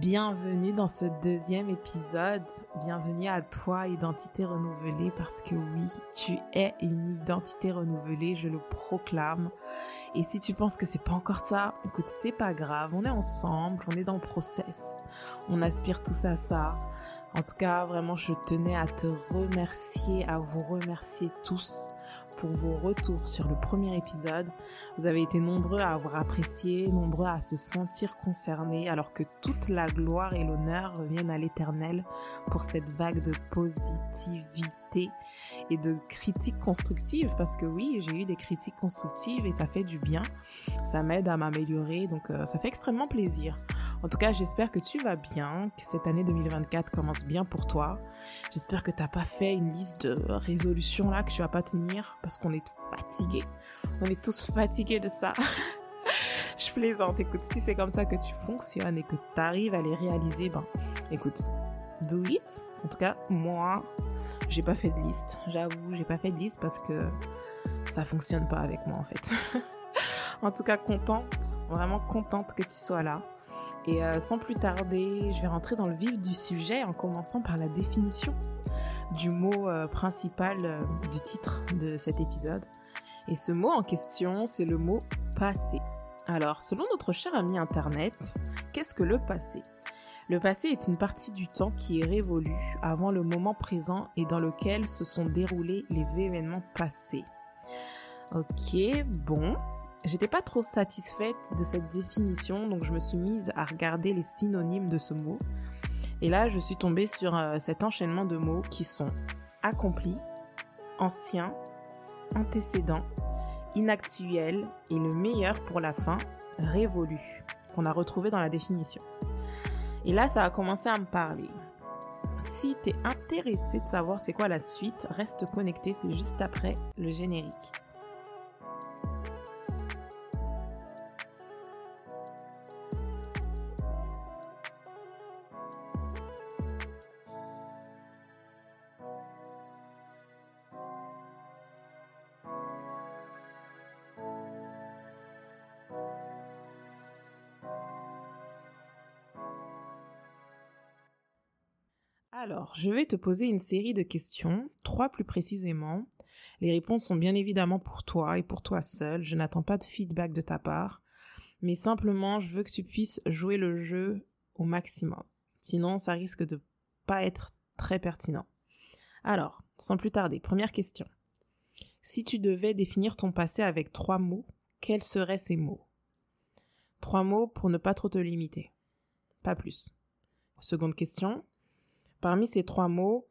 Bienvenue dans ce deuxième épisode. Bienvenue à toi, identité renouvelée, parce que oui, tu es une identité renouvelée, je le proclame. Et si tu penses que c'est pas encore ça, écoute, c'est pas grave, on est ensemble, on est dans le process. On aspire tous à ça. En tout cas, vraiment, je tenais à te remercier, à vous remercier tous pour vos retours sur le premier épisode. Vous avez été nombreux à avoir apprécié, nombreux à se sentir concernés, alors que toute la gloire et l'honneur reviennent à l'éternel pour cette vague de positivité et de critiques constructives, parce que oui, j'ai eu des critiques constructives et ça fait du bien, ça m'aide à m'améliorer, donc euh, ça fait extrêmement plaisir. En tout cas, j'espère que tu vas bien, que cette année 2024 commence bien pour toi. J'espère que t'as pas fait une liste de résolutions là que tu vas pas tenir parce qu'on est fatigué. On est tous fatigués de ça. Je plaisante. Écoute, si c'est comme ça que tu fonctionnes et que tu arrives à les réaliser, ben, écoute, do it. En tout cas, moi, j'ai pas fait de liste. J'avoue, j'ai pas fait de liste parce que ça fonctionne pas avec moi en fait. en tout cas, contente, vraiment contente que tu sois là. Et euh, sans plus tarder, je vais rentrer dans le vif du sujet en commençant par la définition du mot euh, principal euh, du titre de cet épisode. Et ce mot en question, c'est le mot passé. Alors, selon notre cher ami Internet, qu'est-ce que le passé? Le passé est une partie du temps qui est révolu avant le moment présent et dans lequel se sont déroulés les événements passés. Ok, bon. J'étais pas trop satisfaite de cette définition, donc je me suis mise à regarder les synonymes de ce mot. Et là, je suis tombée sur euh, cet enchaînement de mots qui sont accompli, ancien, antécédent, inactuel et le meilleur pour la fin, révolu, qu'on a retrouvé dans la définition. Et là, ça a commencé à me parler. Si t'es intéressé de savoir c'est quoi la suite, reste connecté, c'est juste après le générique. Alors, je vais te poser une série de questions, trois plus précisément. Les réponses sont bien évidemment pour toi et pour toi seul. Je n'attends pas de feedback de ta part, mais simplement je veux que tu puisses jouer le jeu au maximum. Sinon, ça risque de pas être très pertinent. Alors, sans plus tarder, première question. Si tu devais définir ton passé avec trois mots, quels seraient ces mots? Trois mots pour ne pas trop te limiter. Pas plus. Seconde question. Parmi ces trois mots,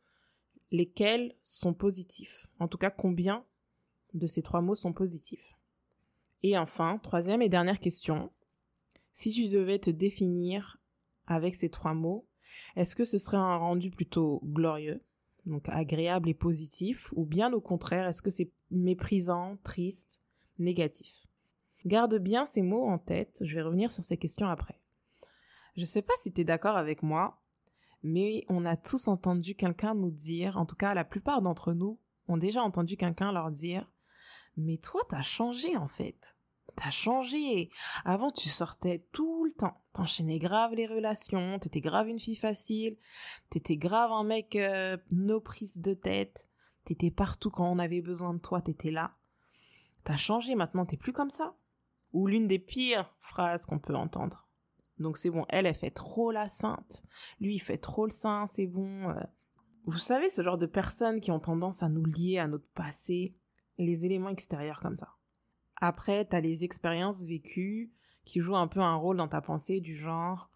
lesquels sont positifs? En tout cas, combien de ces trois mots sont positifs? Et enfin, troisième et dernière question. Si tu devais te définir avec ces trois mots, est-ce que ce serait un rendu plutôt glorieux, donc agréable et positif, ou bien au contraire, est-ce que c'est méprisant, triste, négatif? Garde bien ces mots en tête, je vais revenir sur ces questions après. Je sais pas si tu es d'accord avec moi, mais on a tous entendu quelqu'un nous dire, en tout cas la plupart d'entre nous ont déjà entendu quelqu'un leur dire, mais toi t'as changé en fait. T'as changé. Avant, tu sortais tout le temps. T'enchaînais grave les relations. T'étais grave une fille facile. T'étais grave un mec euh, no prise de tête. T'étais partout quand on avait besoin de toi. T'étais là. T'as changé. Maintenant, t'es plus comme ça. Ou l'une des pires phrases qu'on peut entendre. Donc c'est bon, elle, elle fait trop la sainte. Lui, il fait trop le saint, c'est bon. Euh. Vous savez, ce genre de personnes qui ont tendance à nous lier à notre passé, les éléments extérieurs comme ça. Après, t'as les expériences vécues qui jouent un peu un rôle dans ta pensée du genre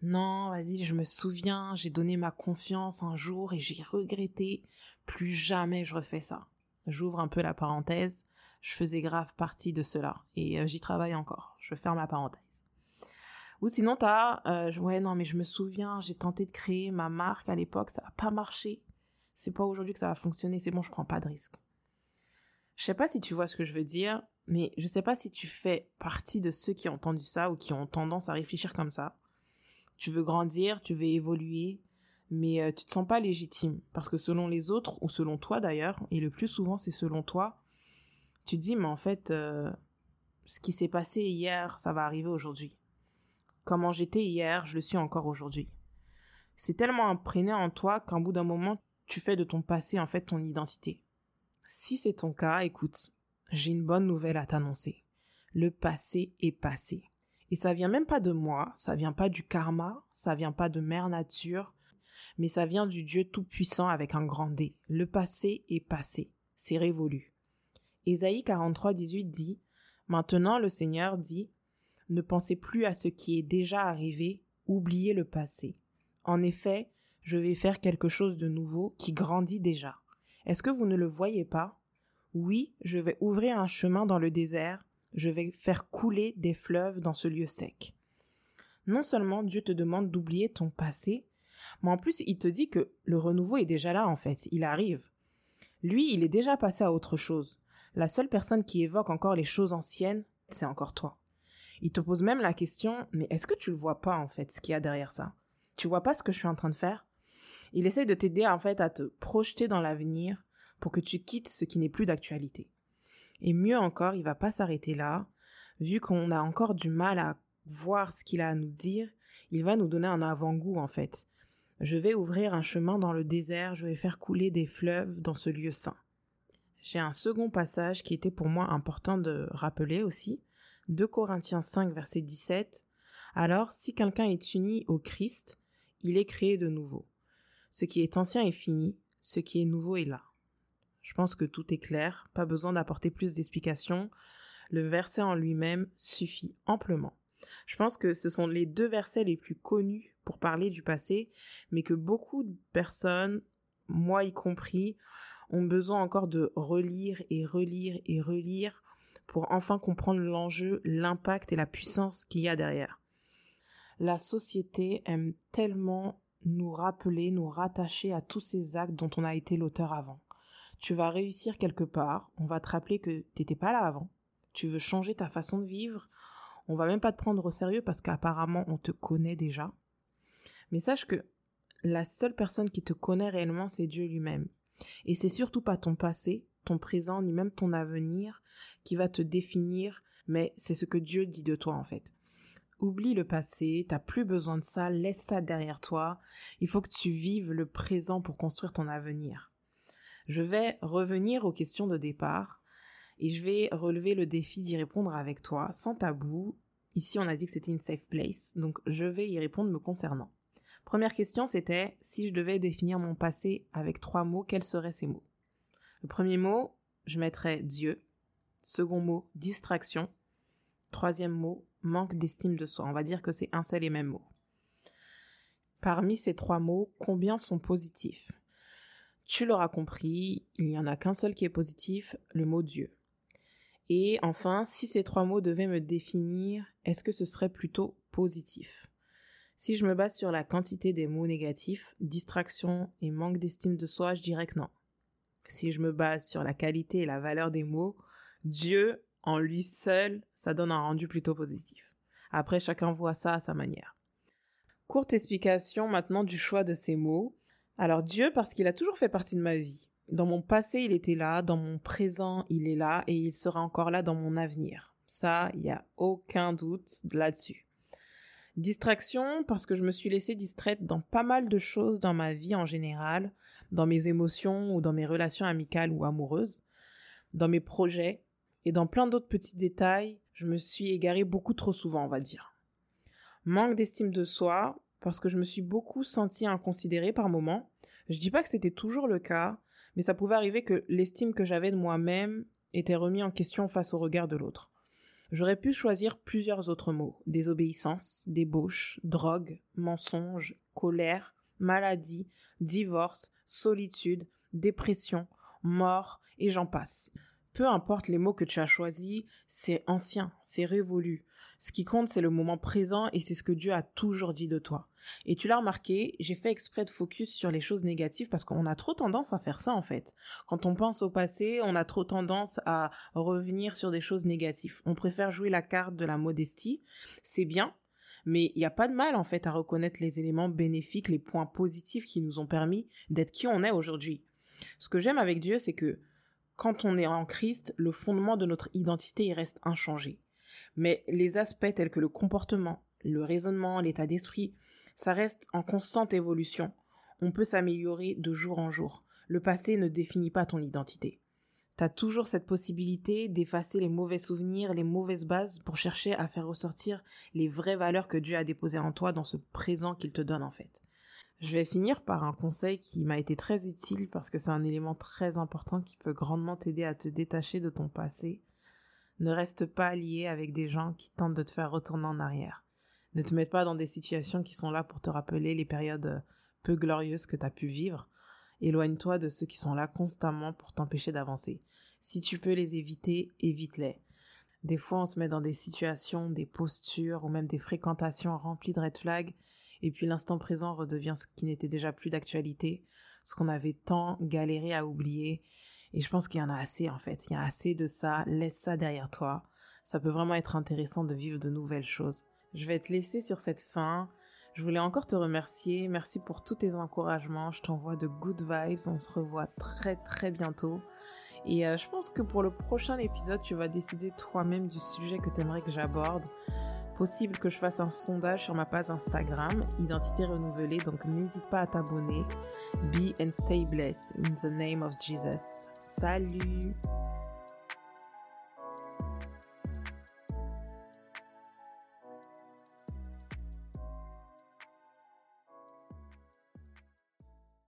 non, vas-y, je me souviens, j'ai donné ma confiance un jour et j'ai regretté. Plus jamais je refais ça. J'ouvre un peu la parenthèse. Je faisais grave partie de cela et euh, j'y travaille encore. Je ferme la parenthèse. Ou sinon t'as, euh, ouais non mais je me souviens, j'ai tenté de créer ma marque à l'époque, ça a pas marché. C'est pas aujourd'hui que ça va fonctionner, c'est bon, je prends pas de risque. Je sais pas si tu vois ce que je veux dire, mais je sais pas si tu fais partie de ceux qui ont entendu ça ou qui ont tendance à réfléchir comme ça. Tu veux grandir, tu veux évoluer, mais euh, tu te sens pas légitime parce que selon les autres ou selon toi d'ailleurs, et le plus souvent c'est selon toi, tu te dis mais en fait euh, ce qui s'est passé hier, ça va arriver aujourd'hui Comment j'étais hier, je le suis encore aujourd'hui. C'est tellement imprégné en toi qu'un bout d'un moment, tu fais de ton passé en fait ton identité. Si c'est ton cas, écoute, j'ai une bonne nouvelle à t'annoncer. Le passé est passé. Et ça vient même pas de moi, ça vient pas du karma, ça vient pas de mère nature, mais ça vient du Dieu tout-puissant avec un grand D. Le passé est passé, c'est révolu. Ésaïe 43, 18 dit, Maintenant le Seigneur dit, Ne pensez plus à ce qui est déjà arrivé, oubliez le passé. En effet, je vais faire quelque chose de nouveau qui grandit déjà. Est-ce que vous ne le voyez pas? Oui, je vais ouvrir un chemin dans le désert, je vais faire couler des fleuves dans ce lieu sec. Non seulement Dieu te demande d'oublier ton passé, mais en plus il te dit que le renouveau est déjà là en fait, il arrive. Lui, il est déjà passé à autre chose. La seule personne qui évoque encore les choses anciennes, c'est encore toi. Il te pose même la question, mais est-ce que tu le vois pas en fait, ce qu'il y a derrière ça? Tu vois pas ce que je suis en train de faire? Il essaye de t'aider en fait à te projeter dans l'avenir pour que tu quittes ce qui n'est plus d'actualité. Et mieux encore, il va pas s'arrêter là. Vu qu'on a encore du mal à voir ce qu'il a à nous dire, il va nous donner un avant-goût en fait. Je vais ouvrir un chemin dans le désert, je vais faire couler des fleuves dans ce lieu saint. J'ai un second passage qui était pour moi important de rappeler aussi. 2 Corinthiens 5 verset 17. Alors, si quelqu'un est uni au Christ, il est créé de nouveau. Ce qui est ancien est fini, ce qui est nouveau est là. Je pense que tout est clair, pas besoin d'apporter plus d'explications. Le verset en lui-même suffit amplement. Je pense que ce sont les deux versets les plus connus pour parler du passé, mais que beaucoup de personnes, moi y compris, ont besoin encore de relire et relire et relire pour enfin comprendre l'enjeu, l'impact et la puissance qu'il y a derrière. La société aime tellement nous rappeler, nous rattacher à tous ces actes dont on a été l'auteur avant tu vas réussir quelque part, on va te rappeler que t'étais pas là avant, tu veux changer ta façon de vivre, on va même pas te prendre au sérieux parce qu'apparemment on te connaît déjà. Mais sache que la seule personne qui te connaît réellement, c'est Dieu lui-même. Et c'est surtout pas ton passé, ton présent, ni même ton avenir qui va te définir, mais c'est ce que Dieu dit de toi en fait. Oublie le passé, t'as plus besoin de ça, laisse ça derrière toi. Il faut que tu vives le présent pour construire ton avenir. Je vais revenir aux questions de départ et je vais relever le défi d'y répondre avec toi, sans tabou. Ici, on a dit que c'était une safe place, donc je vais y répondre me concernant. Première question, c'était si je devais définir mon passé avec trois mots, quels seraient ces mots? Le premier mot, je mettrais Dieu. Second mot, distraction. Troisième mot, manque d'estime de soi. On va dire que c'est un seul et même mot. Parmi ces trois mots, combien sont positifs? Tu l'auras compris, il n'y en a qu'un seul qui est positif, le mot Dieu. Et enfin, si ces trois mots devaient me définir, est-ce que ce serait plutôt positif? Si je me base sur la quantité des mots négatifs, distraction et manque d'estime de soi, je dirais que non. Si je me base sur la qualité et la valeur des mots, Dieu, en lui seul, ça donne un rendu plutôt positif. Après, chacun voit ça à sa manière. Courte explication maintenant du choix de ces mots. Alors Dieu, parce qu'il a toujours fait partie de ma vie. Dans mon passé, il était là, dans mon présent, il est là, et il sera encore là dans mon avenir. Ça, il n'y a aucun doute là-dessus. Distraction, parce que je me suis laissée distraite dans pas mal de choses dans ma vie en général, dans mes émotions ou dans mes relations amicales ou amoureuses, dans mes projets, et dans plein d'autres petits détails, je me suis égarée beaucoup trop souvent, on va dire. Manque d'estime de soi, parce que je me suis beaucoup sentie inconsidérée par moments. Je dis pas que c'était toujours le cas, mais ça pouvait arriver que l'estime que j'avais de moi-même était remis en question face au regard de l'autre. J'aurais pu choisir plusieurs autres mots. Désobéissance, débauche, drogue, mensonge, colère, maladie, divorce, solitude, dépression, mort, et j'en passe. Peu importe les mots que tu as choisis, c'est ancien, c'est révolu, ce qui compte, c'est le moment présent et c'est ce que Dieu a toujours dit de toi. Et tu l'as remarqué, j'ai fait exprès de focus sur les choses négatives parce qu'on a trop tendance à faire ça en fait. Quand on pense au passé, on a trop tendance à revenir sur des choses négatives. On préfère jouer la carte de la modestie, c'est bien, mais il n'y a pas de mal en fait à reconnaître les éléments bénéfiques, les points positifs qui nous ont permis d'être qui on est aujourd'hui. Ce que j'aime avec Dieu, c'est que quand on est en Christ, le fondement de notre identité reste inchangé mais les aspects tels que le comportement, le raisonnement, l'état d'esprit, ça reste en constante évolution. On peut s'améliorer de jour en jour. Le passé ne définit pas ton identité. T'as toujours cette possibilité d'effacer les mauvais souvenirs, les mauvaises bases pour chercher à faire ressortir les vraies valeurs que Dieu a déposées en toi dans ce présent qu'il te donne en fait. Je vais finir par un conseil qui m'a été très utile parce que c'est un élément très important qui peut grandement t'aider à te détacher de ton passé. Ne reste pas lié avec des gens qui tentent de te faire retourner en arrière. Ne te mets pas dans des situations qui sont là pour te rappeler les périodes peu glorieuses que tu as pu vivre. Éloigne-toi de ceux qui sont là constamment pour t'empêcher d'avancer. Si tu peux les éviter, évite-les. Des fois, on se met dans des situations, des postures ou même des fréquentations remplies de red flags et puis l'instant présent redevient ce qui n'était déjà plus d'actualité, ce qu'on avait tant galéré à oublier. Et je pense qu'il y en a assez en fait, il y a assez de ça, laisse ça derrière toi. Ça peut vraiment être intéressant de vivre de nouvelles choses. Je vais te laisser sur cette fin. Je voulais encore te remercier. Merci pour tous tes encouragements. Je t'envoie de good vibes. On se revoit très très bientôt. Et euh, je pense que pour le prochain épisode, tu vas décider toi-même du sujet que tu aimerais que j'aborde possible que je fasse un sondage sur ma page Instagram, Identité Renouvelée, donc n'hésite pas à t'abonner. Be and stay blessed in the name of Jesus. Salut